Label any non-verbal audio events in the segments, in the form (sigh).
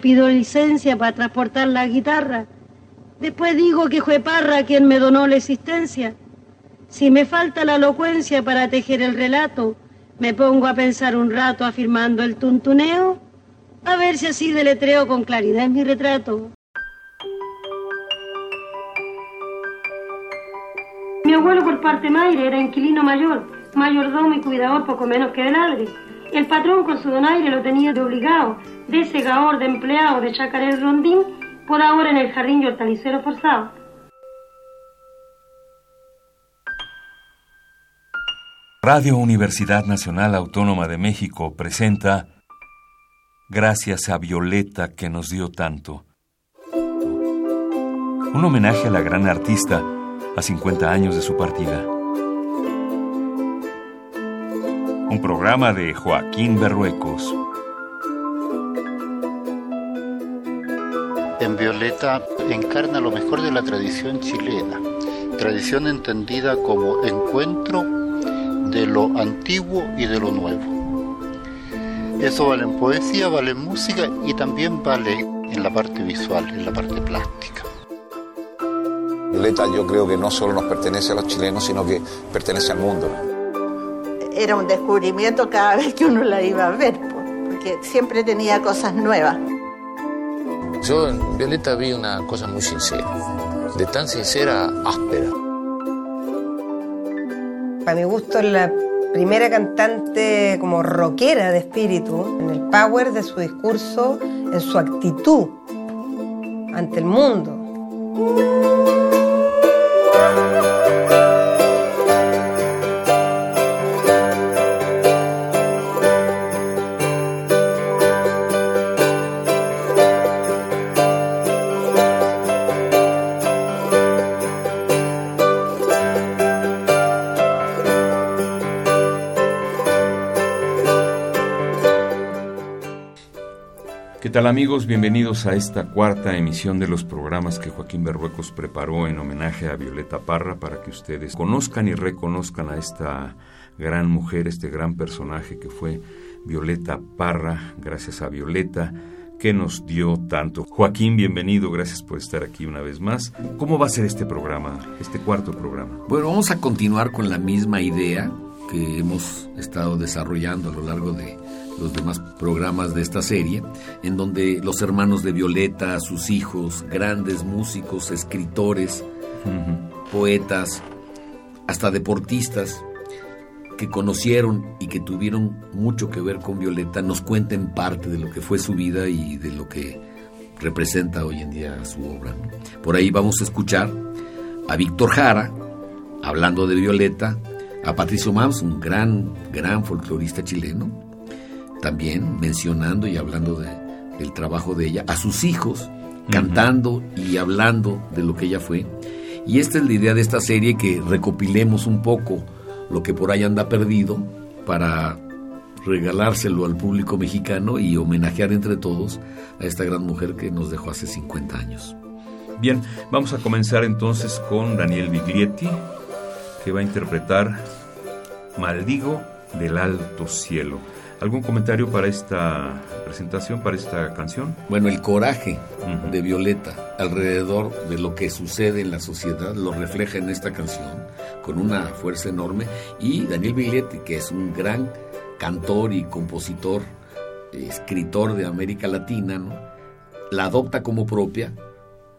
pido licencia para transportar la guitarra. Después digo que fue Parra quien me donó la existencia. Si me falta la elocuencia para tejer el relato, me pongo a pensar un rato afirmando el tuntuneo, a ver si así deletreo con claridad mi retrato. Mi abuelo por parte madre era inquilino mayor, mayordomo y cuidador poco menos que el adre. El patrón con su donaire lo tenía de obligado, de segador, de empleado, de chacarel rondín, por ahora en el jardín y hortalicero forzado. Radio Universidad Nacional Autónoma de México presenta Gracias a Violeta que nos dio tanto. Un homenaje a la gran artista a 50 años de su partida. Un programa de Joaquín Berruecos. En Violeta encarna lo mejor de la tradición chilena, tradición entendida como encuentro de lo antiguo y de lo nuevo. Eso vale en poesía, vale en música y también vale en la parte visual, en la parte plástica. Violeta yo creo que no solo nos pertenece a los chilenos, sino que pertenece al mundo. Era un descubrimiento cada vez que uno la iba a ver, porque siempre tenía cosas nuevas. Yo en Violeta vi una cosa muy sincera, de tan sincera áspera. Para mi gusto es la primera cantante como rockera de espíritu, en el power de su discurso, en su actitud ante el mundo. ¿Qué tal amigos? Bienvenidos a esta cuarta emisión de los programas que Joaquín Berruecos preparó en homenaje a Violeta Parra para que ustedes conozcan y reconozcan a esta gran mujer, este gran personaje que fue Violeta Parra, gracias a Violeta que nos dio tanto. Joaquín, bienvenido, gracias por estar aquí una vez más. ¿Cómo va a ser este programa, este cuarto programa? Bueno, vamos a continuar con la misma idea que hemos estado desarrollando a lo largo de los demás programas de esta serie, en donde los hermanos de Violeta, sus hijos, grandes músicos, escritores, poetas, hasta deportistas que conocieron y que tuvieron mucho que ver con Violeta, nos cuenten parte de lo que fue su vida y de lo que representa hoy en día su obra. Por ahí vamos a escuchar a Víctor Jara hablando de Violeta, a Patricio Mams, un gran, gran folclorista chileno, también mencionando y hablando de, del trabajo de ella, a sus hijos, cantando y hablando de lo que ella fue. Y esta es la idea de esta serie, que recopilemos un poco lo que por ahí anda perdido para regalárselo al público mexicano y homenajear entre todos a esta gran mujer que nos dejó hace 50 años. Bien, vamos a comenzar entonces con Daniel Biglietti, que va a interpretar Maldigo del Alto Cielo. ¿Algún comentario para esta presentación, para esta canción? Bueno, el coraje de Violeta alrededor de lo que sucede en la sociedad lo refleja en esta canción con una fuerza enorme. Y Daniel Biglietti, que es un gran cantor y compositor, escritor de América Latina, ¿no? la adopta como propia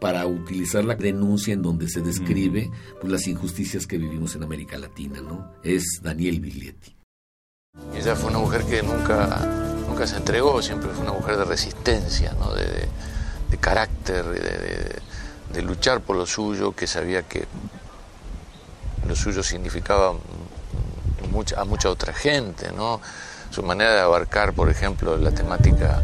para utilizar la denuncia en donde se describe pues, las injusticias que vivimos en América Latina. ¿no? Es Daniel Biglietti. Ella fue una mujer que nunca, nunca se entregó, siempre fue una mujer de resistencia, ¿no? de, carácter, de, luchar por lo suyo, que sabía que lo suyo significaba a mucha otra gente. Su manera de abarcar, por ejemplo, la temática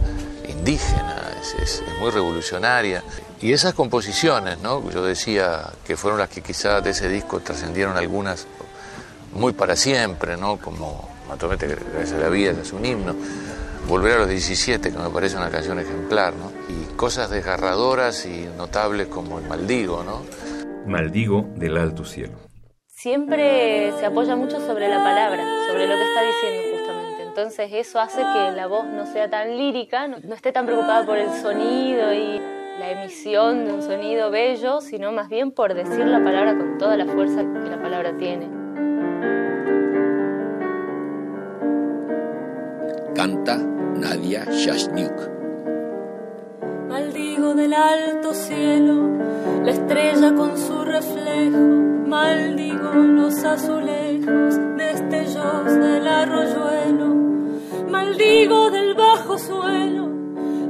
indígena es, muy revolucionaria. Y esas composiciones, ¿no? Yo decía que fueron las que quizás de ese disco trascendieron algunas muy para siempre. Como Matomete, gracias a la vida, es un himno. Volver a los 17, que me parece una canción ejemplar, ¿no? Y cosas desgarradoras y notables como el Maldigo, ¿no? Maldigo del Alto Cielo. Siempre se apoya mucho sobre la palabra, sobre lo que está diciendo justamente. Entonces eso hace que la voz no sea tan lírica, no, esté tan preocupada por el sonido y la emisión de un sonido bello, sino más bien por decir la palabra con toda la fuerza que la palabra tiene. Canta Nadia Shashniuk. Maldigo del alto cielo la estrella con su reflejo, maldigo los azulejos destellos del arroyuelo, maldigo del bajo suelo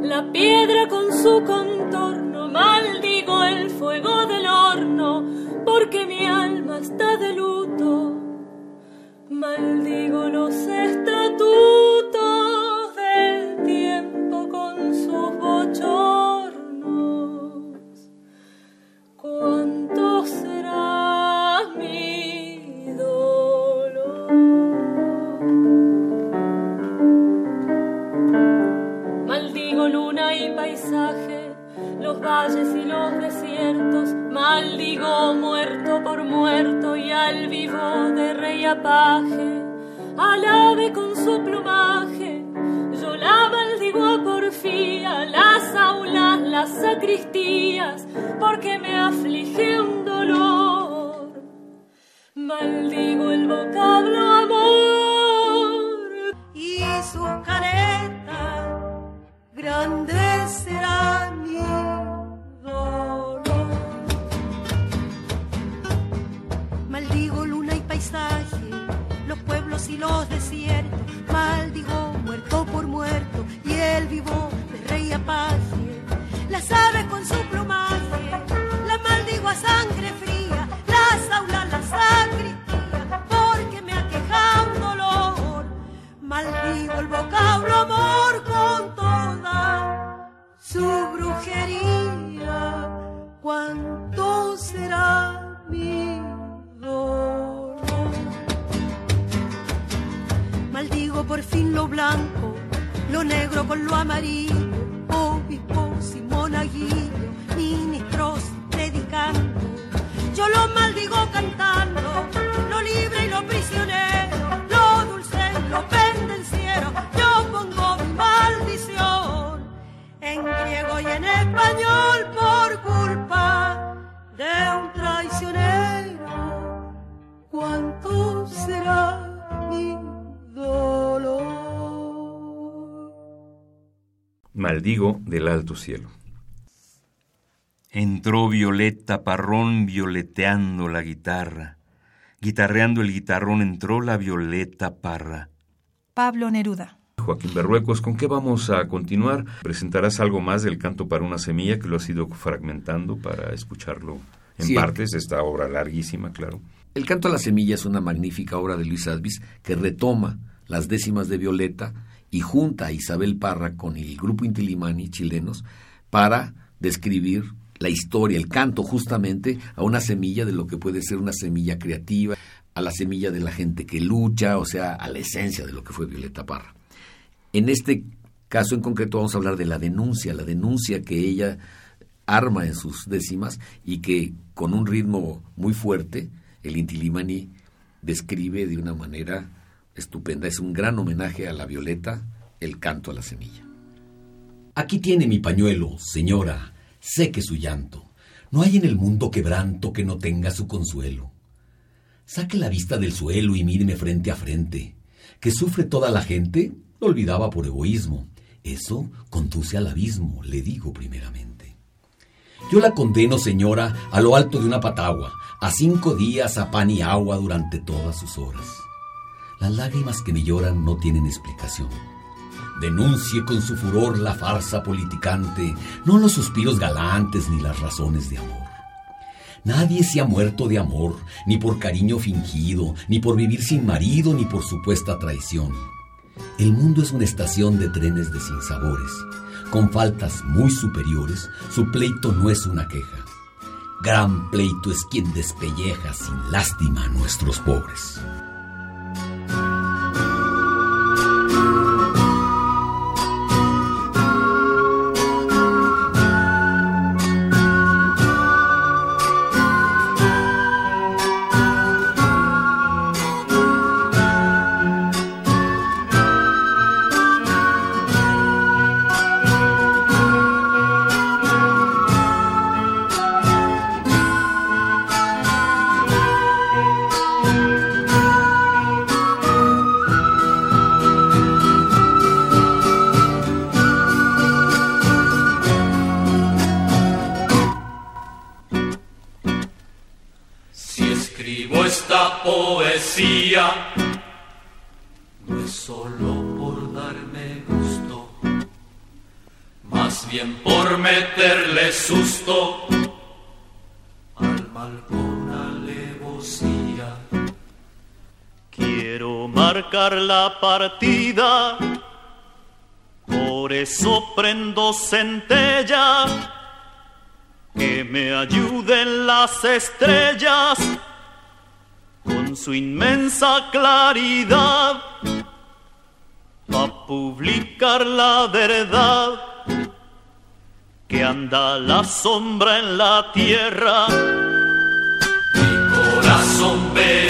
la piedra con su contorno, maldigo el fuego del horno, porque mi alma está de luto, maldigo los estatutos los valles y los desiertos, maldigo muerto por muerto y al vivo de rey apaje, al ave con su plumaje, yo la maldigo a porfía, las aulas, las sacristías, porque me aflige un dolor. Maldigo el vocablo amor y su careta, grande será y los desiertos, maldigo muerto por muerto y el vivo de rey apache, las aves con su plumaje, la maldigo a sangre fría, las aulas, las sacristías, porque me aqueja un dolor, maldigo el vocablo amor con toda su brujería, ¿cuánto será mi Por fin lo blanco, lo negro con lo amarillo, obispos y monaguillos, ministros predicando. Yo lo maldigo cantando, lo libre y lo prisionero, lo dulce y lo pendenciero. Yo pongo mi maldición en griego y en español por culpa de un traicionero. Maldigo del alto cielo. Entró Violeta Parrón violeteando la guitarra. Guitarreando el guitarrón entró la Violeta Parra. Pablo Neruda. Joaquín Berruecos, ¿con qué vamos a continuar? ¿Presentarás algo más del canto para una semilla que lo has ido fragmentando para escucharlo en Sí. partes? Esta obra larguísima, claro. El canto a la semilla es una magnífica obra de Luis Advis que retoma las décimas de Violeta y junta a Isabel Parra con el grupo Intilimani chilenos para describir la historia, el canto justamente a una semilla de lo que puede ser una semilla creativa, a la semilla de la gente que lucha, o sea, a la esencia de lo que fue Violeta Parra. En este caso en concreto vamos a hablar de la denuncia, la denuncia que ella arma en sus décimas y que con un ritmo muy fuerte el Intilimani describe de una manera estupenda. Es un gran homenaje a la Violeta, el canto a la semilla. Aquí tiene mi pañuelo, señora, seque su llanto. No hay en el mundo quebranto que no tenga su consuelo. Saque la vista del suelo y míreme frente a frente. Que sufre toda la gente, lo olvidaba por egoísmo. Eso conduce al abismo, le digo primeramente. Yo la condeno, señora, a lo alto de una patagua, a cinco días a pan y agua durante todas sus horas. Las lágrimas que me lloran no tienen explicación. Denuncie con su furor la farsa politicante, no los suspiros galantes ni las razones de amor. Nadie se ha muerto de amor, ni por cariño fingido, ni por vivir sin marido, ni por supuesta traición. El mundo es una estación de trenes de sinsabores. Con faltas muy superiores, su pleito no es una queja. Gran pleito es quien despelleja sin lástima a nuestros pobres. La partida, por eso prendo centella, que me ayuden las estrellas con su inmensa claridad a publicar la verdad que anda la sombra en la tierra. Mi corazón peregrino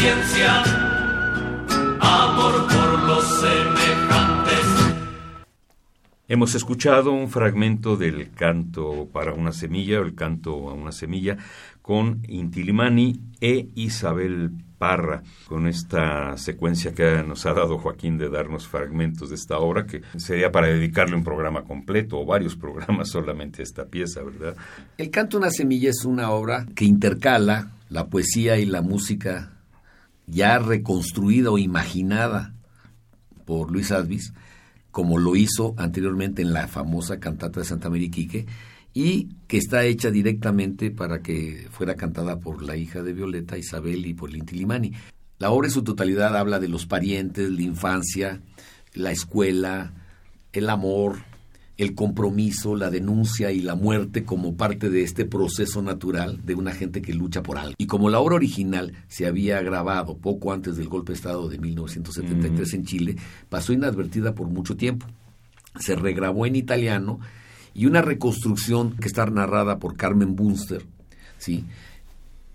conciencia amor por los semejantes. Hemos escuchado un fragmento del canto para una semilla o el canto a una semilla con Intilimani e Isabel Parra, con esta secuencia que nos ha dado Joaquín de darnos fragmentos de esta obra, que sería para dedicarle un programa completo o varios programas (laughs) solamente a esta pieza, ¿verdad? El canto a una semilla es una obra que intercala la poesía y la música ya reconstruida o imaginada por Luis Advis, como lo hizo anteriormente en la famosa cantata de Santa María Iquique, y que está hecha directamente para que fuera cantada por la hija de Violeta, Isabel, y por Linti Limani. La obra en su totalidad habla de los parientes, la infancia, la escuela, el amor, el compromiso, la denuncia y la muerte como parte de este proceso natural de una gente que lucha por algo. Y como la obra original se había grabado poco antes del golpe de Estado de 1973 en Chile, pasó inadvertida por mucho tiempo. Se regrabó en italiano y una reconstrucción que está narrada por Carmen Bunster, ¿sí?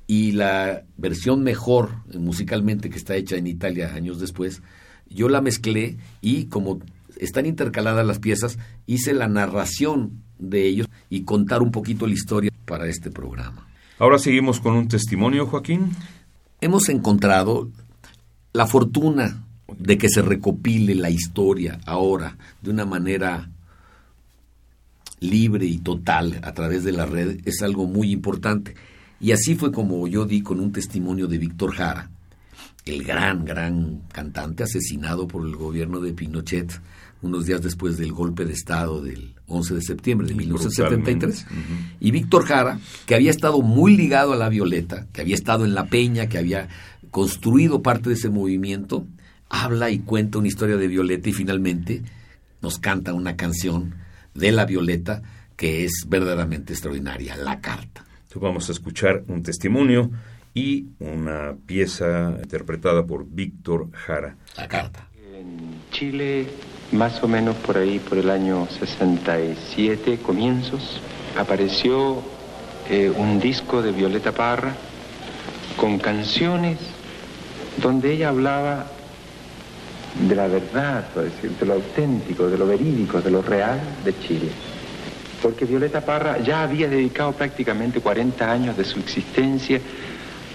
Y la versión mejor musicalmente que está hecha en Italia años después, yo la mezclé y como están intercaladas las piezas, hice la narración de ellos y contar un poquito la historia para este programa. Ahora seguimos con un testimonio, Joaquín. Hemos encontrado la fortuna de que se recopile la historia ahora de una manera libre y total a través de la red es algo muy importante. Y así fue como yo di con un testimonio de Víctor Jara, el gran, gran cantante asesinado por el gobierno de Pinochet unos días después del golpe de Estado del 11 de septiembre de 1973. Y Víctor Jara, que había estado muy ligado a la Violeta, que había estado en la Peña, que había construido parte de ese movimiento, habla y cuenta una historia de Violeta y finalmente nos canta una canción de la Violeta que es verdaderamente extraordinaria, La Carta. Entonces vamos a escuchar un testimonio y una pieza interpretada por Víctor Jara. La Carta. En Chile, más o menos por ahí, por el año 67, comienzos, apareció eh, un disco de Violeta Parra con canciones donde ella hablaba de la verdad, es decir, de lo auténtico, de lo verídico, de lo real de Chile. Porque Violeta Parra ya había dedicado prácticamente 40 años de su existencia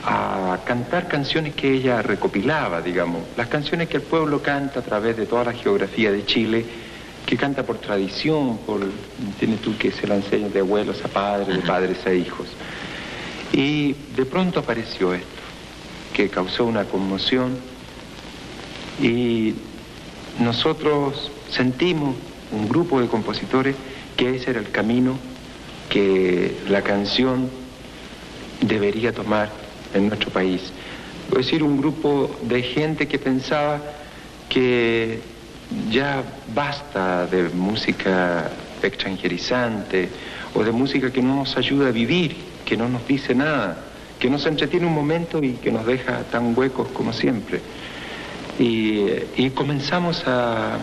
a cantar canciones que ella recopilaba, digamos, las canciones que el pueblo canta a través de toda la geografía de Chile, que canta por tradición, por, tienes tú que se la enseña de abuelos a padres, de padres a hijos. Y de pronto apareció esto, que causó una conmoción. Y nosotros sentimos, un grupo de compositores, que ese era el camino que la canción debería tomar en nuestro país. es decir, un grupo de gente que pensaba que ya basta de música extranjerizante o de música que no nos ayuda a vivir, que no nos dice nada, que nos entretiene un momento y que nos deja tan huecos como siempre. Y, comenzamos a, a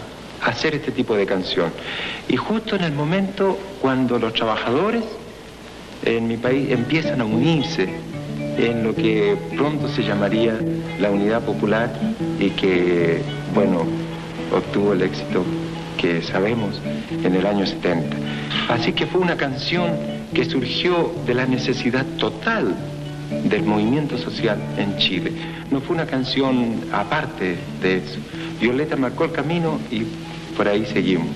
hacer este tipo de canción. Y justo en el momento cuando los trabajadores en mi país empiezan a unirse en lo que pronto se llamaría la unidad popular y que, bueno, obtuvo el éxito que sabemos en el año 70. Así que fue una canción que surgió de la necesidad total del movimiento social en Chile. No fue una canción aparte de eso. Violeta marcó el camino y por ahí seguimos.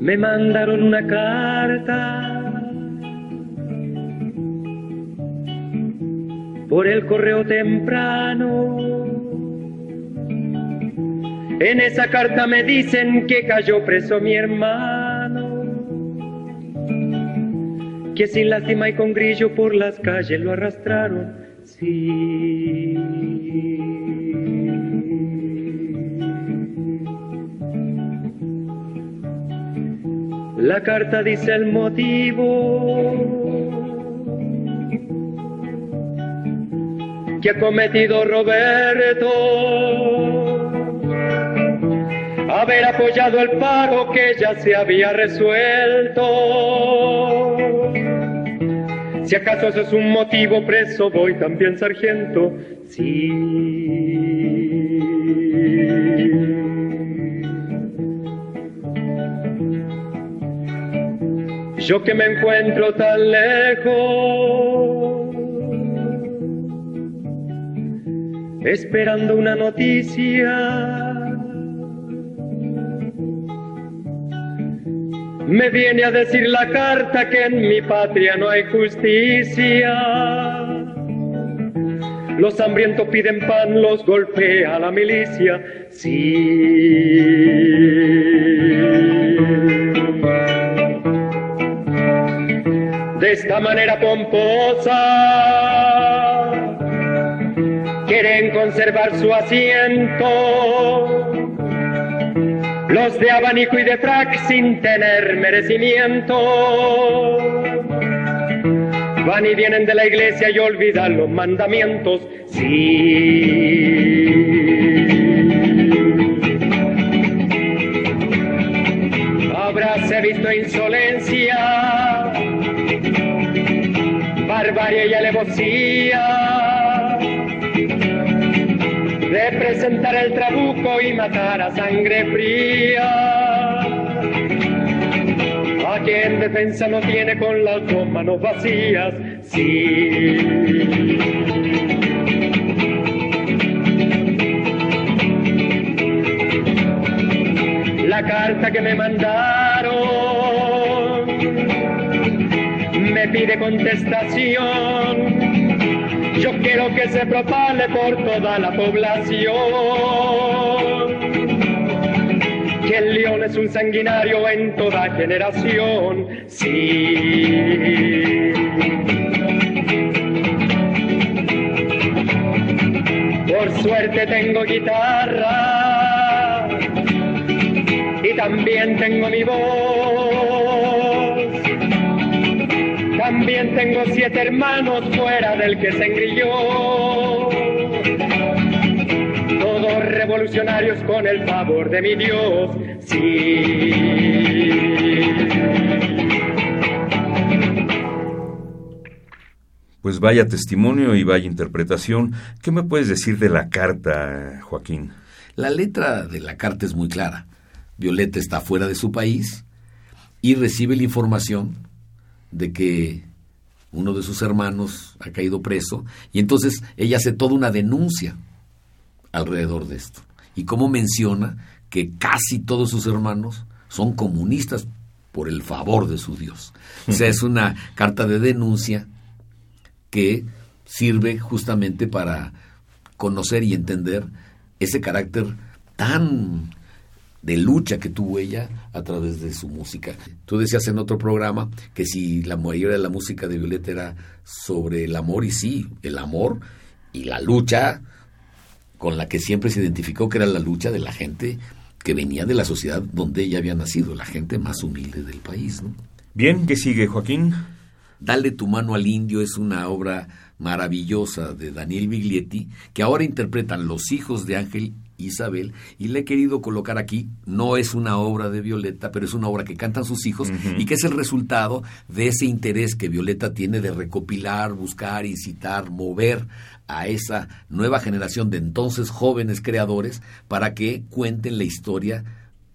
Me mandaron una carta por el correo temprano. En esa carta me dicen que cayó preso mi hermano, que sin lástima y con grillo por las calles lo arrastraron. Sí. La carta dice el motivo que ha cometido Roberto. Haber apoyado el paro que ya se había resuelto. Si acaso eso es un motivo preso, voy también sargento. Sí. Yo que me encuentro tan lejos esperando una noticia. Me viene a decir la carta que en mi patria no hay justicia. Los hambrientos piden pan, los golpea la milicia. Sí. De esta manera pomposa conservar su asiento. Los de abanico y de frac sin tener merecimiento. Van y vienen de la iglesia y olvidan los mandamientos. Sí. Habráse visto insolencia, barbarie y alevosía de presentar el trabuco y matar a sangre fría. A quien defensa no tiene con las dos manos vacías, sí. La carta que me mandaron me pide contestación yo quiero que se propale por toda la población. Que el león es un sanguinario en toda generación. Sí. Por suerte tengo guitarra y también tengo mi voz también tengo siete hermanos fuera del que se engrilló. Todos revolucionarios con el favor de mi Dios, sí. Pues vaya testimonio y vaya interpretación. ¿Qué me puedes decir de la carta, Joaquín? La letra de la carta es muy clara. Violeta está fuera de su país y recibe la información de que uno de sus hermanos ha caído preso y entonces ella hace toda una denuncia alrededor de esto. Y como menciona que casi todos sus hermanos son comunistas por el favor de su Dios. O sea, es una carta de denuncia que sirve justamente para conocer y entender ese carácter tan de lucha que tuvo ella a través de su música. Tú decías en otro programa que si la mayoría de la música de Violeta era sobre el amor, y sí, el amor, y la lucha con la que siempre se identificó que era la lucha de la gente que venía de la sociedad donde ella había nacido, la gente más humilde del país. ¿no? Bien, ¿qué sigue, Joaquín? Dale tu mano al indio es una obra maravillosa de Daniel Biglietti que ahora interpretan los hijos de Ángel Isabel y le he querido colocar aquí, no es una obra de Violeta, pero es una obra que cantan sus hijos y que es el resultado de ese interés que Violeta tiene de recopilar, buscar, incitar, mover a esa nueva generación de entonces jóvenes creadores para que cuenten la historia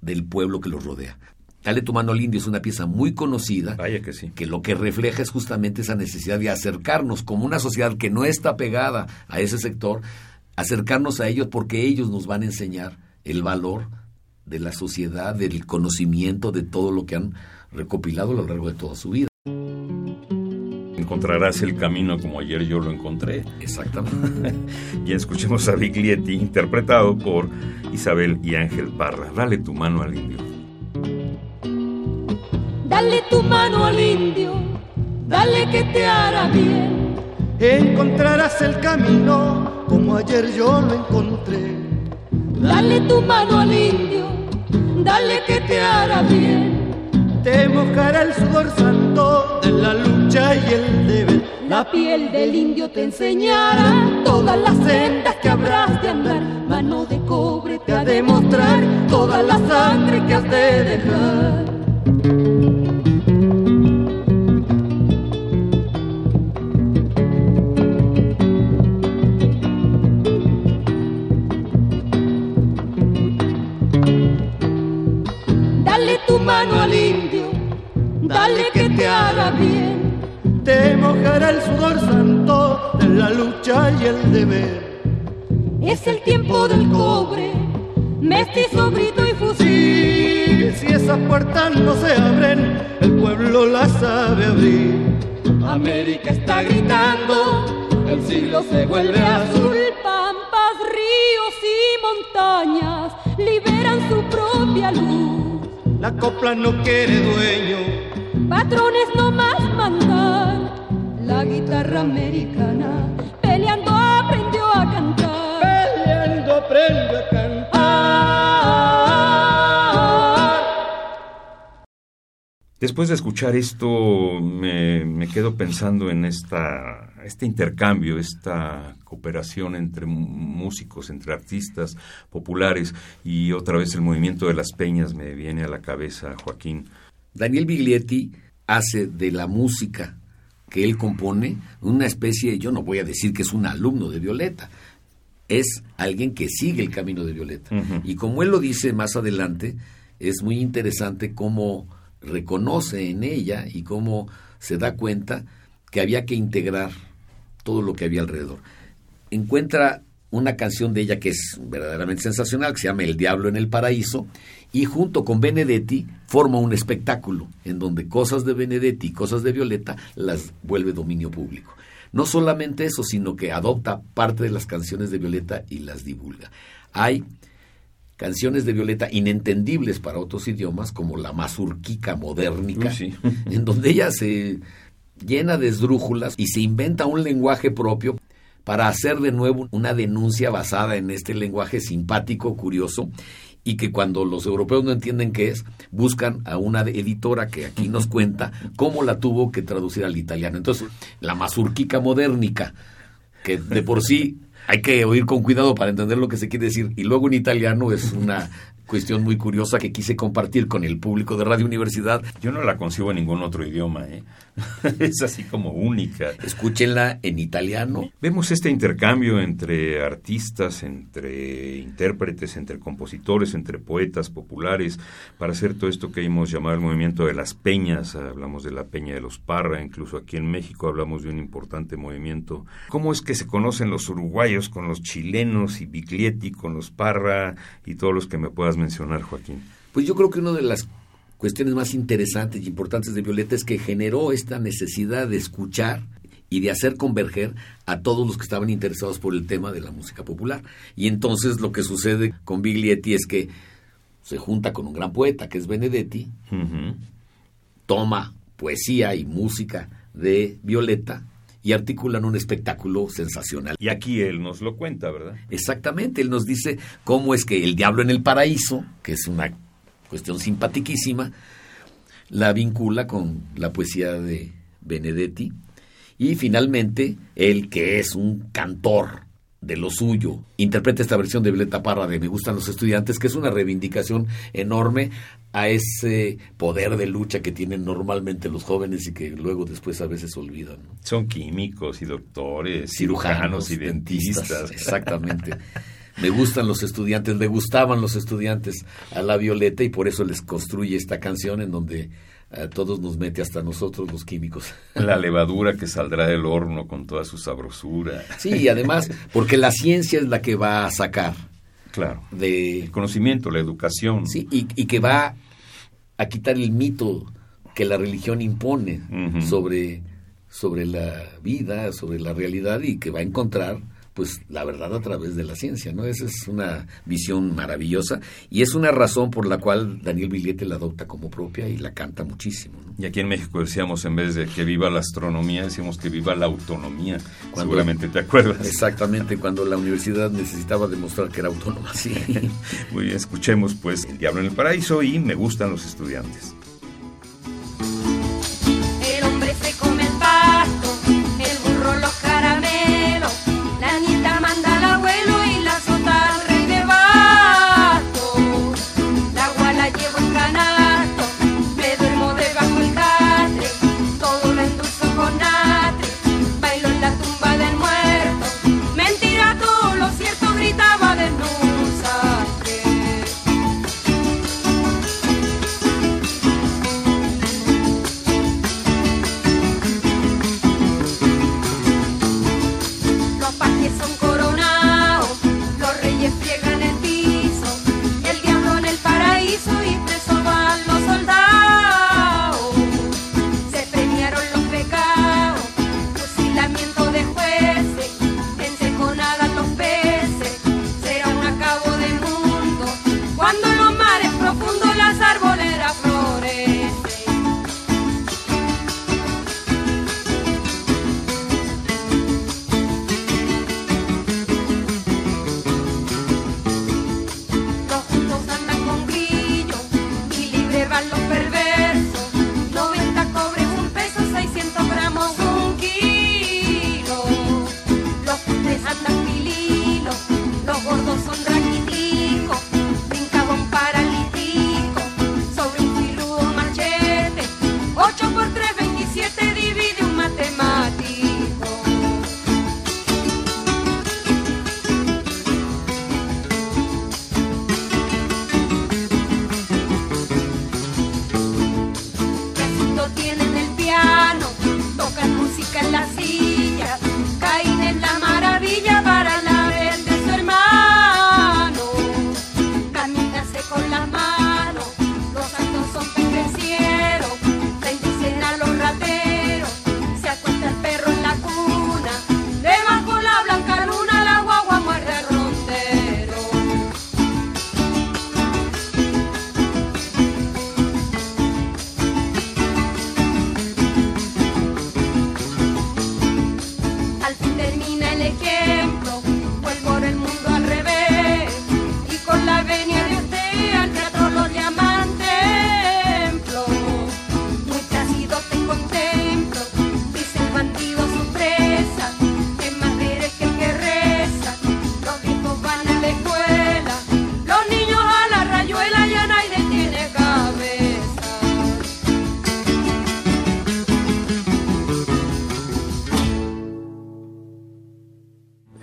del pueblo que los rodea. Dale tu mano al indio es una pieza muy conocida. Vaya que sí. Que lo que refleja es justamente esa necesidad de acercarnos como una sociedad que no está pegada a ese sector, acercarnos a ellos porque ellos nos van a enseñar el valor de la sociedad, del conocimiento, de todo lo que han recopilado a lo largo de toda su vida. Encontrarás el camino como ayer yo lo encontré. Exactamente. (laughs) y escuchemos a Biglietti, interpretado por Isabel y Ángel Parra. Dale tu mano al indio. Dale tu mano al indio, dale que te hará bien. Encontrarás el camino como ayer yo lo encontré. Dale tu mano al indio, dale que te hará bien. Te mojará el sudor santo de la lucha y el deber. La piel del indio te enseñará todas las sendas que habrás de andar. Mano de cobre te ha de mostrar toda la sangre que has de dejar. Dale que te haga bien. Te mojará el sudor santo de la lucha y el deber. Es el tiempo del cobre, mestizo, grito y fusil. Si esas puertas no se abren, el pueblo las sabe abrir. América está gritando, el siglo se vuelve azul. Pampas, ríos y montañas liberan su propia luz. La copla no quiere dueño, patrones no más mandar. La guitarra americana peleando aprendió a cantar. Peleando aprendió a cantar. Después de escuchar esto, me, me quedo pensando en esta, este intercambio, esta cooperación entre músicos, entre artistas populares y otra vez el movimiento de las peñas me viene a la cabeza, Joaquín. Daniel Biglietti hace de la música que él compone una especie, yo no voy a decir que es un alumno de Violeta, es alguien que sigue el camino de Violeta. Y como él lo dice más adelante, es muy interesante cómo reconoce en ella y cómo se da cuenta que había que integrar todo lo que había alrededor. Encuentra una canción de ella que es verdaderamente sensacional, que se llama El Diablo en el Paraíso, y junto con Benedetti forma un espectáculo en donde cosas de Benedetti y cosas de Violeta las vuelve dominio público. No solamente eso, sino que adopta parte de las canciones de Violeta y las divulga. Hay canciones de Violeta inentendibles para otros idiomas, como la mazurquica modernica, sí. en donde ella se llena de esdrújulas y se inventa un lenguaje propio para hacer de nuevo una denuncia basada en este lenguaje simpático, curioso, y que cuando los europeos no entienden qué es, buscan a una editora que aquí nos cuenta cómo la tuvo que traducir al italiano. Entonces, la mazurquica modernica, que de por sí hay que oír con cuidado para entender lo que se quiere decir. Y luego en italiano es una cuestión muy curiosa que quise compartir con el público de Radio Universidad. Yo no la concibo en ningún otro idioma, ¿eh? (laughs) es así como única. Escúchenla en italiano. Vemos este intercambio entre artistas, entre intérpretes, entre compositores, entre poetas populares, para hacer todo esto que hemos llamado el movimiento de las peñas. Hablamos de la Peña de los Parra, incluso aquí en México hablamos de un importante movimiento. ¿Cómo es que se conocen los uruguayos con los chilenos y Biglietti con los Parra y todos los que me puedas mencionar, Joaquín? Pues yo creo que una de las cuestiones más interesantes y importantes de Violeta es que generó esta necesidad de escuchar y de hacer converger a todos los que estaban interesados por el tema de la música popular. Y entonces lo que sucede con Biglietti es que se junta con un gran poeta que es Benedetti, uh -huh. toma poesía y música de Violeta y articulan un espectáculo sensacional. Y aquí él nos lo cuenta, ¿verdad? Exactamente, él nos dice cómo es que el diablo en el paraíso, que es una cuestión simpatiquísima, la vincula con la poesía de Benedetti y finalmente él que es un cantor de lo suyo. Interpreta esta versión de Violeta Parra de Me gustan los estudiantes, que es una reivindicación enorme a ese poder de lucha que tienen normalmente los jóvenes y que luego después a veces olvidan. Son químicos y doctores, cirujanos, y dentistas. Exactamente. Me gustan los estudiantes, le gustaban los estudiantes a la Violeta y por eso les construye esta canción en donde a todos nos mete hasta nosotros los químicos. (laughs) La levadura que saldrá del horno con toda su sabrosura. Sí, y además, porque la ciencia es la que va a sacar. Claro. De, el conocimiento, la educación. Sí, y, y, que va a quitar el mito que la religión impone sobre, sobre la vida, sobre la realidad y que va a encontrar pues la verdad a través de la ciencia, ¿no? Esa es una visión maravillosa y es una razón por la cual Daniel Villete la adopta como propia y la canta muchísimo. Y aquí en México decíamos, en vez de que viva la astronomía, decíamos que viva la autonomía. Seguramente te acuerdas. Exactamente, cuando la universidad necesitaba demostrar que era autónoma. Sí. Muy bien, escuchemos pues El Diablo en el Paraíso y Me gustan los estudiantes.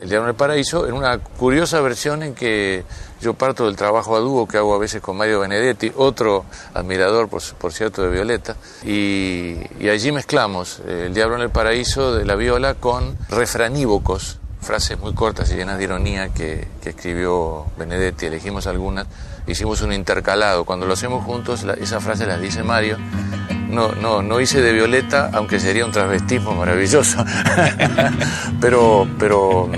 El Diablo en el Paraíso, en una curiosa versión en que yo parto del trabajo a dúo que hago a veces con Mario Benedetti, otro admirador, por, por cierto, de Violeta, y, y allí mezclamos eh, El Diablo en el Paraíso de la viola con refranívocos, frases muy cortas y llenas de ironía que, que escribió Benedetti, elegimos algunas, hicimos un intercalado, cuando lo hacemos juntos, la- esa frase las dice Mario, no, no, no hice de Violeta, aunque sería un transvestismo maravilloso, (laughs) pero, pero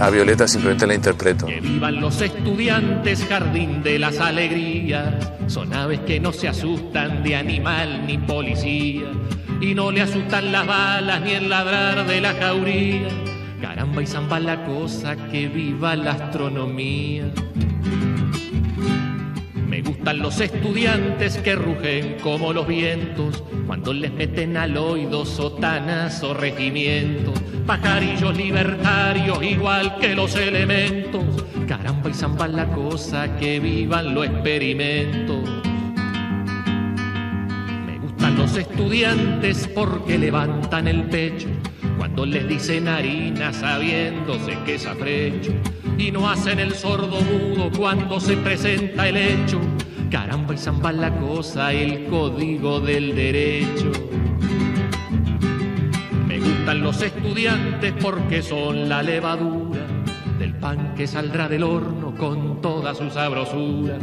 a Violeta simplemente la interpreto. Que vivan los estudiantes, jardín de las alegrías. Son aves que no se asustan de animal ni policía. Y no le asustan las balas ni el ladrar de la jauría. Caramba y zamba la cosa, que viva la astronomía. Me gustan los estudiantes que rugen como los vientos cuando les meten al oído sotanas o regimientos. Pajarillos libertarios igual que los elementos. Caramba y zamba la cosa, que vivan los experimentos. Me gustan los estudiantes porque levantan el pecho cuando les dicen harina sabiéndose que es afrecho y no hacen el sordo mudo cuando se presenta el hecho. Caramba y zamba la cosa, el código del derecho. Me gustan los estudiantes porque son la levadura del pan que saldrá del horno con toda su sabrosura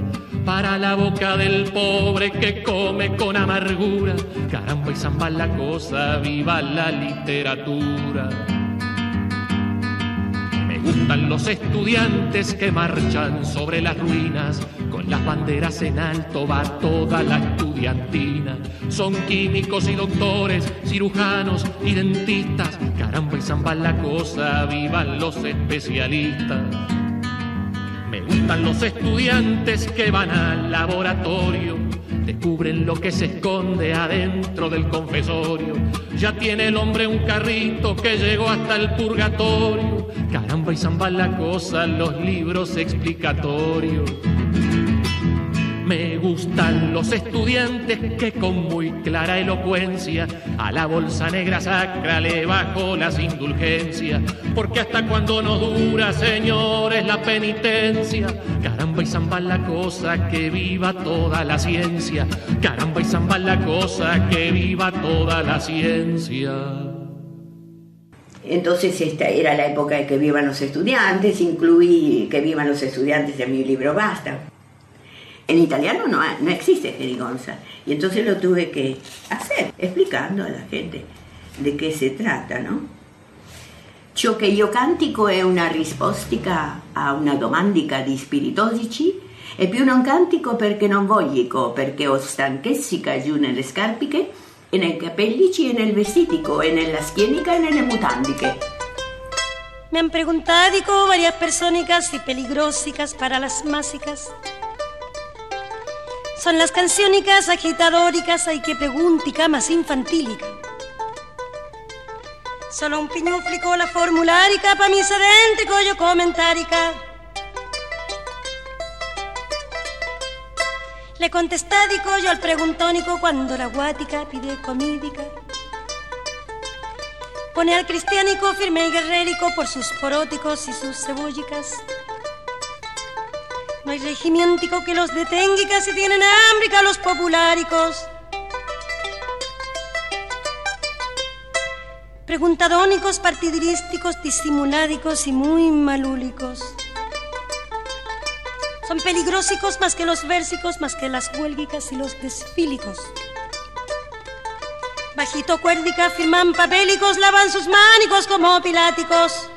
para la boca del pobre que come con amargura. Caramba y zamba la cosa, viva la literatura. Me gustan los estudiantes que marchan sobre las ruinas, con las banderas en alto va toda la estudiantina. Son químicos y doctores, cirujanos y dentistas. Caramba y zamba la cosa, vivan los especialistas. Me gustan los estudiantes que van al laboratorio, descubren lo que se esconde adentro del confesorio. Ya tiene el hombre un carrito que llegó hasta el purgatorio. Caramba y zamba la cosa, los libros explicatorios. Me gustan los estudiantes que con muy clara elocuencia a la bolsa negra sacra le bajo las indulgencias. Porque hasta cuando no dura, señores, la penitencia. Caramba y zamba la cosa, que viva toda la ciencia. Caramba y zamba la cosa, que viva toda la ciencia. Entonces esta era la época de que vivan los estudiantes, incluí que vivan los estudiantes en mi libro Basta. En italiano no, no existe jerigonza y entonces lo tuve que hacer explicando a la gente de qué se trata, no? Ciò che io cantico è una rispostica a una domandica di spiritosici e più non cantico perché non voglico, perché ho stanchessica giù nelle scarpiche e nei capellici e nel vestitico e nella schienica e nelle mutandiche. Me han preguntado varias persónicas y peligrosicas para las másicas. Son las canciónicas agitadóricas, hay que preguntica más infantílica. Solo un piñuflico la formularica pa' mis adéntrico yo comentárica. Le contestádico yo al preguntónico cuando la guática pide comídica. Pone al cristiánico firme y guerrérico por sus poróticos y sus cebollicas. No hay regimientico que los detenga y casi tienen hambre a los populáricos. Preguntadónicos, partidirísticos, disimuládicos y muy malúlicos. Son peligrosicos más que los versicos, más que las huélgicas y los desfílicos. Bajito cuérdica firman papélicos, lavan sus mánicos como piláticos.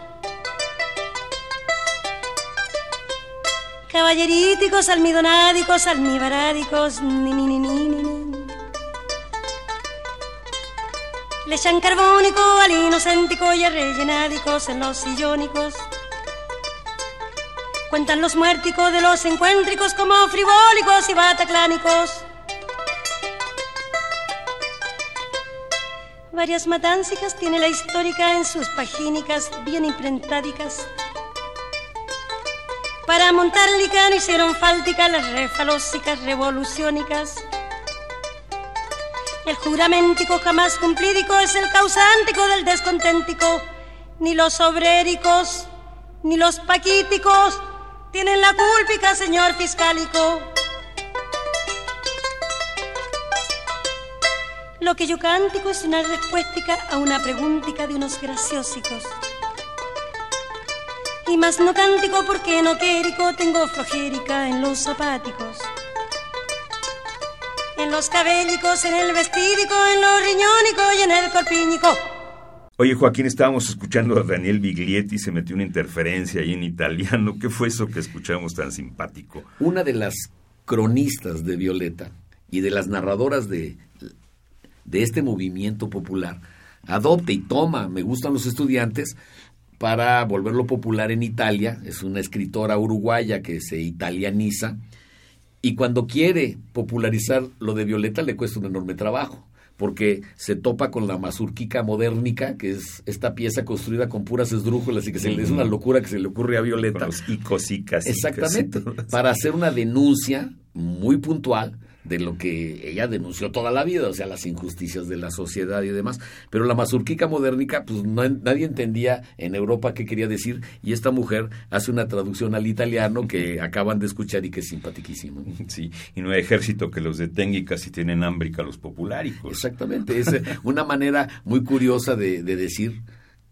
Caballeríticos, almidonádicos, almibarádicos, ni ni ni ni ni. ni. Le echan carbónico al inocéntico y a rellenádicos en los sillónicos. Cuentan los muérticos de los encuéntricos como frivólicos y bataclánicos. Varias matáncicas tiene la histórica en sus pagínicas bien imprentádicas. Para montar licano hicieron fáltica las refalósicas revoluciónicas. El juramentico jamás cumplidico es el causántico del desconténtico. Ni los obréricos, ni los paquíticos tienen la cúlpica, señor fiscálico. Lo que yo cántico es una respuesta a una preguntica de unos graciosicos. Y más no cántico porque no quérico tengo flojérica en los zapáticos. En los cabellicos, en el vestídico, en los riñónicos y en el corpiñico. Oye, Joaquín, estábamos escuchando a Daniel Biglietti, se metió una interferencia ahí en italiano. ¿Qué fue eso que escuchamos tan simpático? Una de las cronistas de Violeta y de las narradoras de, de este movimiento popular adopta y toma, me gustan los estudiantes, para volverlo popular en Italia. Es una escritora uruguaya que se italianiza y cuando quiere popularizar lo de Violeta le cuesta un enorme trabajo porque se topa con la mazurquica modernica, que es esta pieza construida con puras esdrújulas y que se, es una locura que se le ocurre a Violeta. Con los icos Exactamente, (laughs) para hacer una denuncia muy puntual de lo que ella denunció toda la vida, o sea, las injusticias de la sociedad y demás. Pero la mazurquica modernica, pues nadie entendía en Europa qué quería decir, y esta mujer hace una traducción al italiano que (laughs) acaban de escuchar y que es simpaticísimo. Sí, y no hay ejército que los detenga y casi tienen hambre a los populáricos. Exactamente, es una manera muy curiosa de, de decir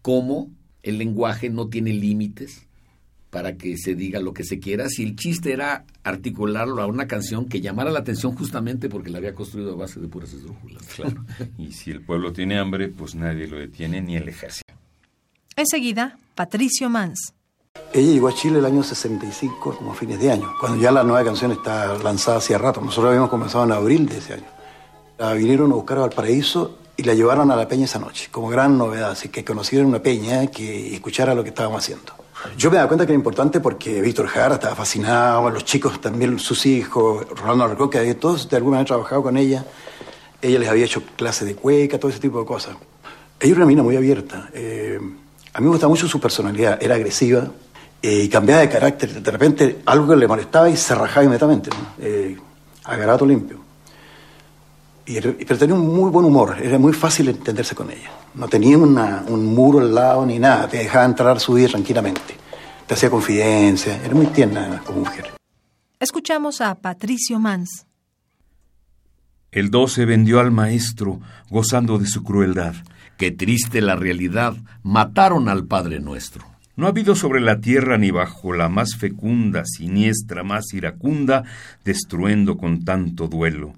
cómo el lenguaje no tiene límites para que se diga lo que se quiera, si el chiste era articularlo a una canción que llamara la atención justamente porque la había construido a base de puras esdrújulas. Claro. (laughs) y si el pueblo tiene hambre, pues nadie lo detiene ni el ejército. Enseguida, Patricio Mans. Ella llegó a Chile el año 65, como a fines de año, cuando ya la nueva canción está lanzada hacía rato. Nosotros habíamos comenzado en abril de ese año. La vinieron a buscar al paraíso y la llevaron a la peña esa noche, como gran novedad, así que conocieron una peña que escuchara lo que estábamos haciendo. Yo me daba cuenta que era importante porque Víctor Jara estaba fascinado, los chicos también, sus hijos, Rolando Arco, que todos de alguna manera trabajado con ella. Ella les había hecho clases de cueca, todo ese tipo de cosas. Ella era una mina muy abierta. Eh, a mí me gustaba mucho su personalidad, era agresiva eh, y cambiaba de carácter. De repente algo le molestaba y se rajaba inmediatamente, ¿no? eh, a limpio. Y, pero tenía un muy buen humor, era muy fácil entenderse con ella. No tenía un muro al lado ni nada, te dejaba entrar su vida tranquilamente. Te hacía confidencia, era muy tierna como mujer. Escuchamos a Patricio Mans. El 12 vendió al maestro, gozando de su crueldad. Qué triste la realidad, mataron al Padre nuestro. No ha habido sobre la tierra ni bajo la más fecunda, siniestra, más iracunda, destruendo con tanto duelo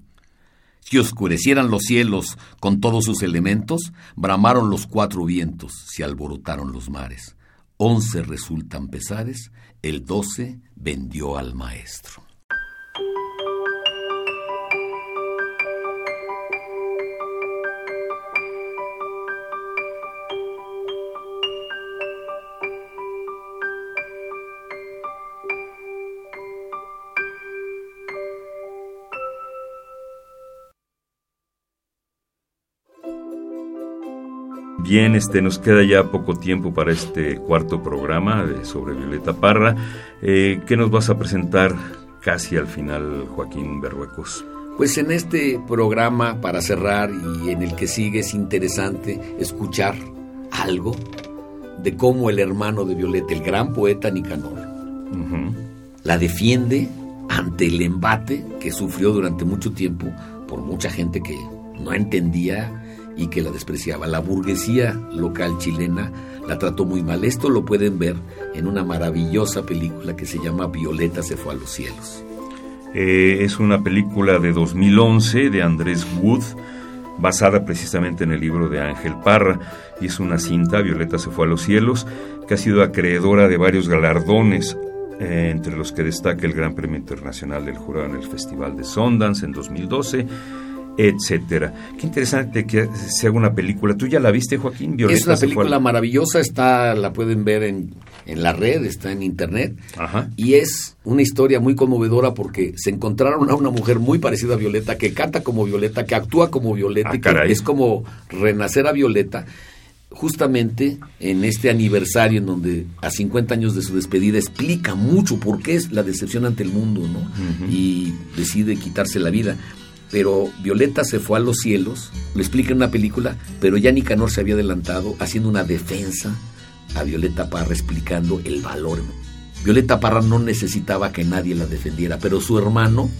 si oscurecieran los cielos con todos sus elementos, bramaron los cuatro vientos, se alborotaron los mares. Once resultan pesares, el doce vendió al maestro. Bien, este, nos queda ya poco tiempo para este cuarto programa de, sobre Violeta Parra. Eh, ¿Qué nos vas a presentar casi al final, Joaquín Berruecos? Pues en este programa, para cerrar y en el que sigue, es interesante escuchar algo de cómo el hermano de Violeta, el gran poeta Nicanor, la defiende ante el embate que sufrió durante mucho tiempo por mucha gente que no entendía y que la despreciaba. La burguesía local chilena la trató muy mal. Esto lo pueden ver en una maravillosa película que se llama Violeta se fue a los cielos. Eh, es una película de 2011 de Andrés Wood, basada precisamente en el libro de Ángel Parra, y es una cinta, Violeta se fue a los cielos, que ha sido acreedora de varios galardones, eh, entre los que destaca el Gran Premio Internacional del Jurado en el Festival de Sundance en 2012 etcétera. Qué interesante que se haga una película. ¿Tú ya la viste, Joaquín? es una película maravillosa, está, la pueden ver en, en la red, está en internet. Y es una historia muy conmovedora porque se encontraron a una mujer muy parecida a Violeta, que canta como Violeta, que actúa como Violeta, ah, que es como renacer a Violeta justamente en este aniversario en donde a 50 años de su despedida explica mucho por qué es la decepción ante el mundo, ¿no? Y decide quitarse la vida pero Violeta se fue a los cielos, lo explica en una película, pero ya Nicanor se había adelantado haciendo una defensa a Violeta Parra explicando el valor. Violeta Parra no necesitaba que nadie la defendiera, pero su hermano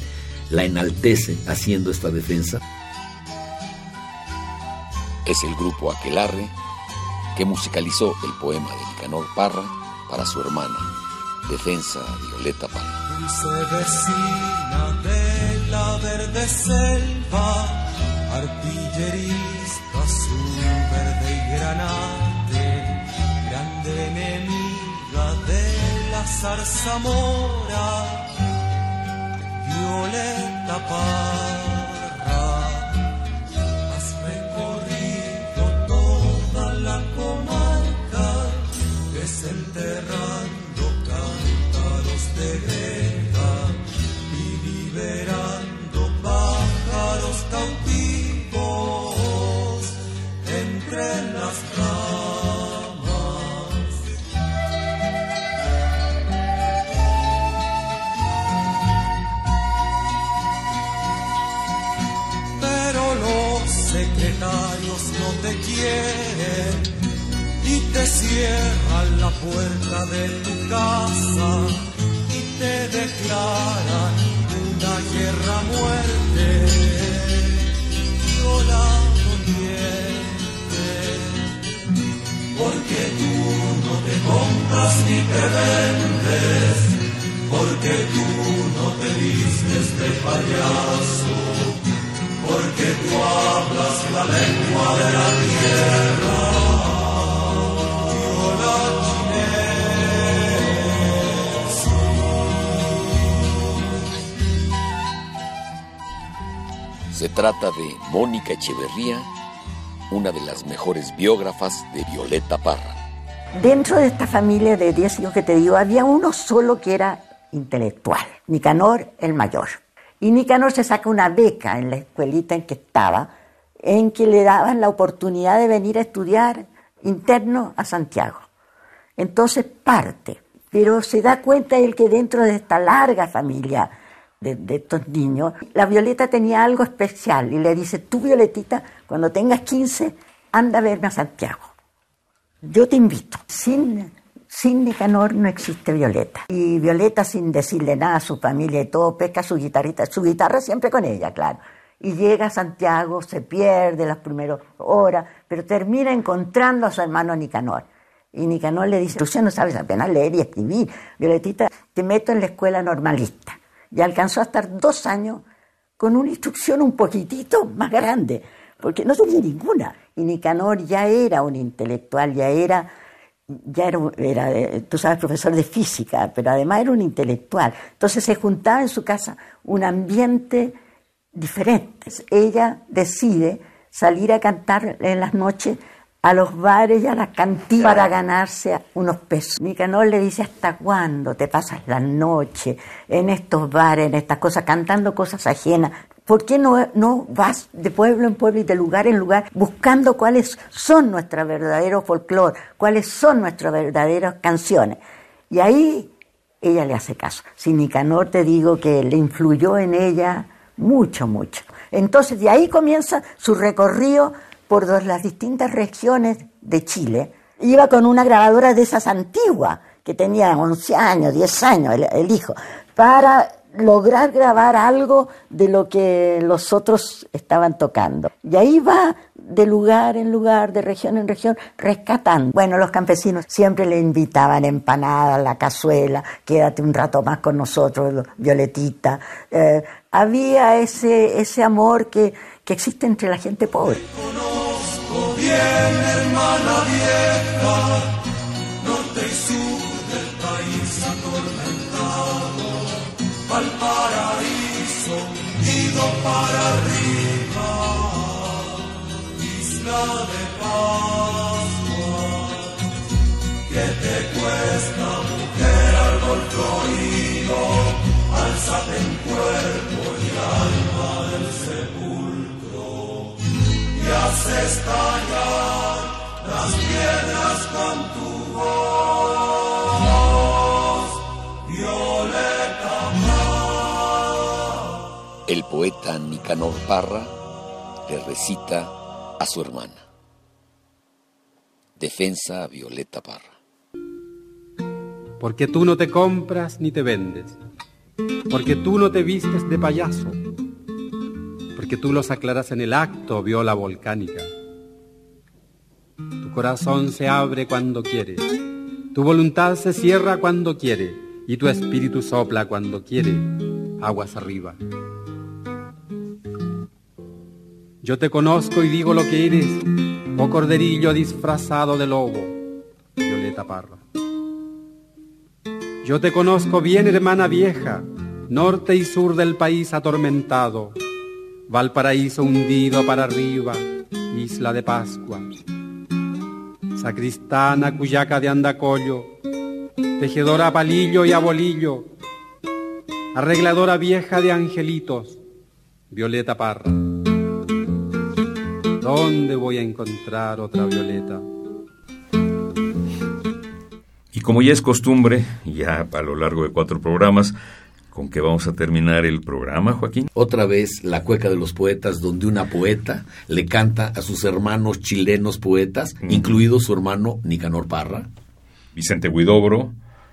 la enaltece haciendo esta defensa. Es el grupo Aquelarre que musicalizó el poema de Nicanor Parra para su hermana, Defensa Violeta Parra verde selva, artillerista sube verde y granate, grande enemiga de la zarzamora, violeta parra, has recorrido toda la comarca, desenterrando cántaros de cold. Echeverría, una de las mejores biógrafas de Violeta Parra. Dentro de esta familia de 10 hijos que te digo, había uno solo que era intelectual, Nicanor el mayor. Y Nicanor se saca una beca en la escuelita en que estaba, en que le daban la oportunidad de venir a estudiar interno a Santiago. Entonces parte, pero se da cuenta él que dentro de esta larga familia de, estos niños, la Violeta tenía algo especial y le dice, tú Violetita, cuando tengas 15, anda a verme a Santiago. Yo te invito. Sin, sin Nicanor no existe Violeta. Y Violeta, sin decirle nada a su familia y todo, pesca su guitarrita, su guitarra siempre con ella, claro. Y llega a Santiago, se pierde las primeras horas, pero termina encontrando a su hermano Nicanor. Y Nicanor le dice, tú ya no sabes apenas leer y escribir. Violetita, te meto en la escuela normalista. Y alcanzó a estar dos años con una instrucción un poquitito más grande, porque no tenía ninguna. Y Nicanor ya era un intelectual, ya era, ya era, era, eh, tú sabes, profesor de física, pero además era un intelectual. Entonces se juntaba en su casa un ambiente diferente. Ella decide salir a cantar en las noches a los bares y a las cantinas para ganarse unos pesos. Nicanor le dice, ¿hasta cuándo te pasas la noche en estos bares, en estas cosas, cantando cosas ajenas? ¿Por qué no, no vas de pueblo en pueblo y de lugar en lugar buscando cuáles son nuestros verdaderos folclore, cuáles son nuestras verdaderas canciones? Y ahí ella le hace caso. Si Nicanor te digo que le influyó en ella mucho, mucho. Entonces de ahí comienza su recorrido por las distintas regiones de Chile. Iba con una grabadora de esas antiguas, que tenía 11 años, 10 años el, hijo, para lograr grabar algo de lo que los otros estaban tocando. Y ahí va de lugar en lugar, de región en región, rescatando. Bueno, los campesinos siempre le invitaban empanadas, la cazuela, quédate un rato más con nosotros, Violetita. Eh, había ese, ese amor que, que existe entre la gente pobre. Bien, hermana vieja, norte y sur del país atormentado, al paraíso, ido para arriba, isla de Pascua, que te cuesta mujer árbol florido, alzate en cuerpo y alma callar las piedras con tu voz, violeta El poeta Nicanor Parra le recita a su hermana. Defensa a Violeta Parra. Porque tú no te compras ni te vendes. Porque tú no te vistes de payaso. Porque tú los aclaras en el acto, viola volcánica. Tu corazón se abre cuando quiere. Tu voluntad se cierra cuando quiere. Y tu espíritu sopla cuando quiere. Aguas arriba. Yo te conozco y digo lo que eres, o corderillo disfrazado de lobo, Violeta Parra. Yo te conozco bien, hermana vieja, norte y sur del país atormentado, Valparaíso hundido para arriba, isla de Pascua. Sacristana, cuyaca de andacollo, tejedora a palillo y a bolillo, arregladora vieja de angelitos, Violeta Parra. ¿Dónde voy a encontrar otra Violeta? Y como ya es costumbre, ya a lo largo de cuatro programas, ¿con qué vamos a terminar el programa, Joaquín? Otra vez la cueca de los poetas, donde una poeta le canta a sus hermanos chilenos poetas, incluido su hermano Nicanor Parra. Vicente Huidobro,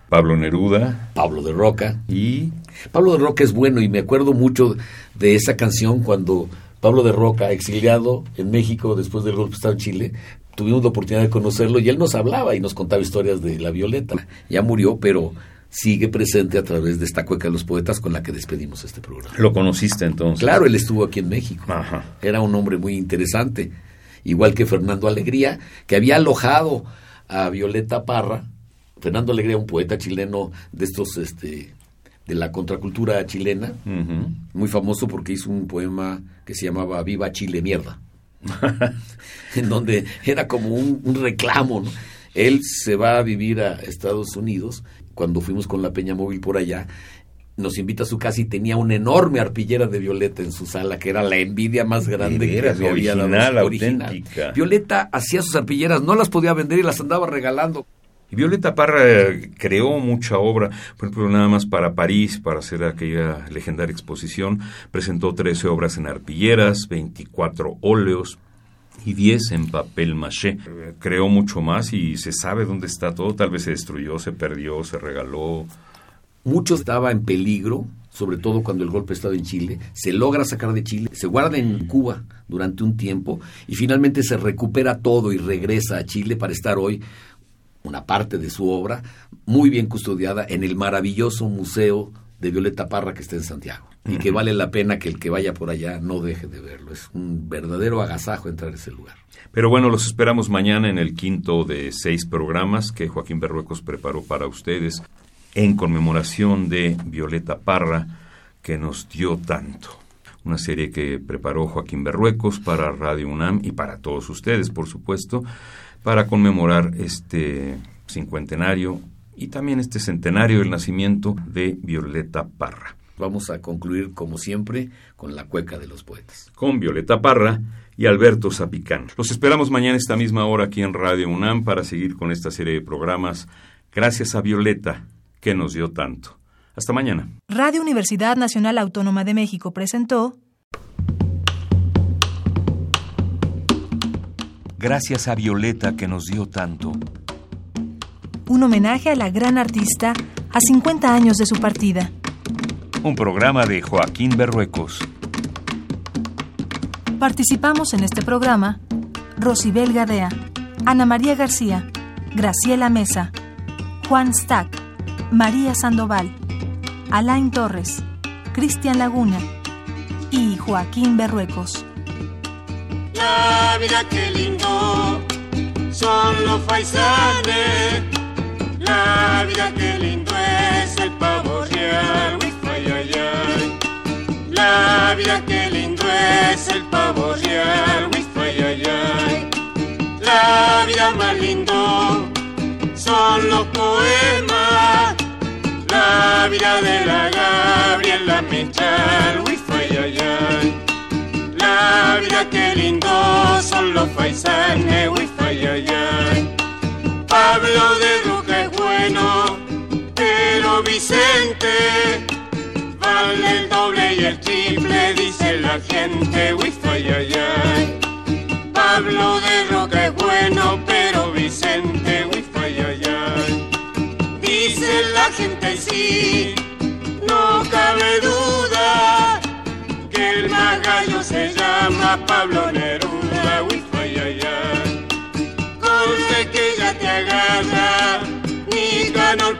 Pablo Neruda. Pablo de Roca. Y Pablo de Roca es bueno y me acuerdo mucho de esa canción cuando Pablo de Roca, exiliado en México después del golpe de Estado en Chile, tuvimos la oportunidad de conocerlo y él nos hablaba y nos contaba historias de la Violeta. Ya murió, pero sigue presente a través de esta cueca de los poetas con la que despedimos este programa. ¿Lo conociste entonces? Claro, él estuvo aquí en México. Ajá. Era un hombre muy interesante, igual que Fernando Alegría, que había alojado a Violeta Parra. Fernando Alegría, un poeta chileno de estos, este, de la contracultura chilena, muy famoso porque hizo un poema que se llamaba Viva Chile Mierda, (laughs) en donde era como un, un reclamo. ¿no? Él se va a vivir a Estados Unidos. Cuando fuimos con la Peña Móvil por allá, nos invita a su casa y tenía una enorme arpillera de Violeta en su sala, que era la envidia más grande que había dado. original, Original. auténtica. Violeta hacía sus arpilleras, no las podía vender y las andaba regalando. Y Violeta Parra eh, creó mucha obra, por ejemplo, nada más para París, para hacer aquella legendaria exposición, presentó 13 obras en arpilleras, 24 óleos y 10 en papel maché. Creó mucho más y se sabe dónde está todo, tal vez se destruyó, se perdió, se regaló. Mucho estaba en peligro, sobre todo cuando el golpe estaba en Chile. Se logra sacar de Chile, se guarda en Cuba durante un tiempo y finalmente se recupera todo y regresa a Chile para estar hoy una parte de su obra muy bien custodiada en el maravilloso museo de Violeta Parra que está en Santiago y que vale la pena que el que vaya por allá no deje de verlo. Es un verdadero agasajo entrar a ese lugar. Pero bueno, los esperamos mañana en el quinto de seis programas que Joaquín Berruecos preparó para ustedes en conmemoración de Violeta Parra, que nos dio tanto. Una serie que preparó Joaquín Berruecos para Radio UNAM y para todos ustedes, por supuesto, para conmemorar este cincuentenario y también este centenario del nacimiento de Violeta Parra. Vamos a concluir, como siempre, con la cueca de los poetas. Con Violeta Parra y Alberto Zapicán. Los esperamos mañana esta misma hora aquí en Radio UNAM para seguir con esta serie de programas. Gracias a Violeta, que nos dio tanto. Hasta mañana. Radio Universidad Nacional Autónoma de México presentó Gracias a Violeta, que nos dio tanto. un homenaje a la gran artista a 50 años de su partida. Un programa de Joaquín Berruecos. Participamos en este programa Rosibel Gadea, Ana María García, Graciela Mesa, Juan Stack, María Sandoval, Alain Torres, Cristian Laguna y Joaquín Berruecos. La vida qué lindo son los faisanes. La vida qué lindo es el pavo real. La vida qué lindo es el pavo real. Uy, ay, ay. La vida más lindo son los poemas. La vida de la Gabriela Mechal. Uy, ay, ay, ay. La vida qué lindo son los paisanes, uy, ay, ay, ay. Pablo de Roca es bueno, pero Vicente el doble y el triple, dice la gente, uy, ay, ay. Pablo de Roca es bueno, pero Vicente, uy, ay, ay. Dice la gente sí, no cabe duda que el más se llama Pablo Neruda, uy, ay, ay, ay. Conste que ya te agarra, ni ganó el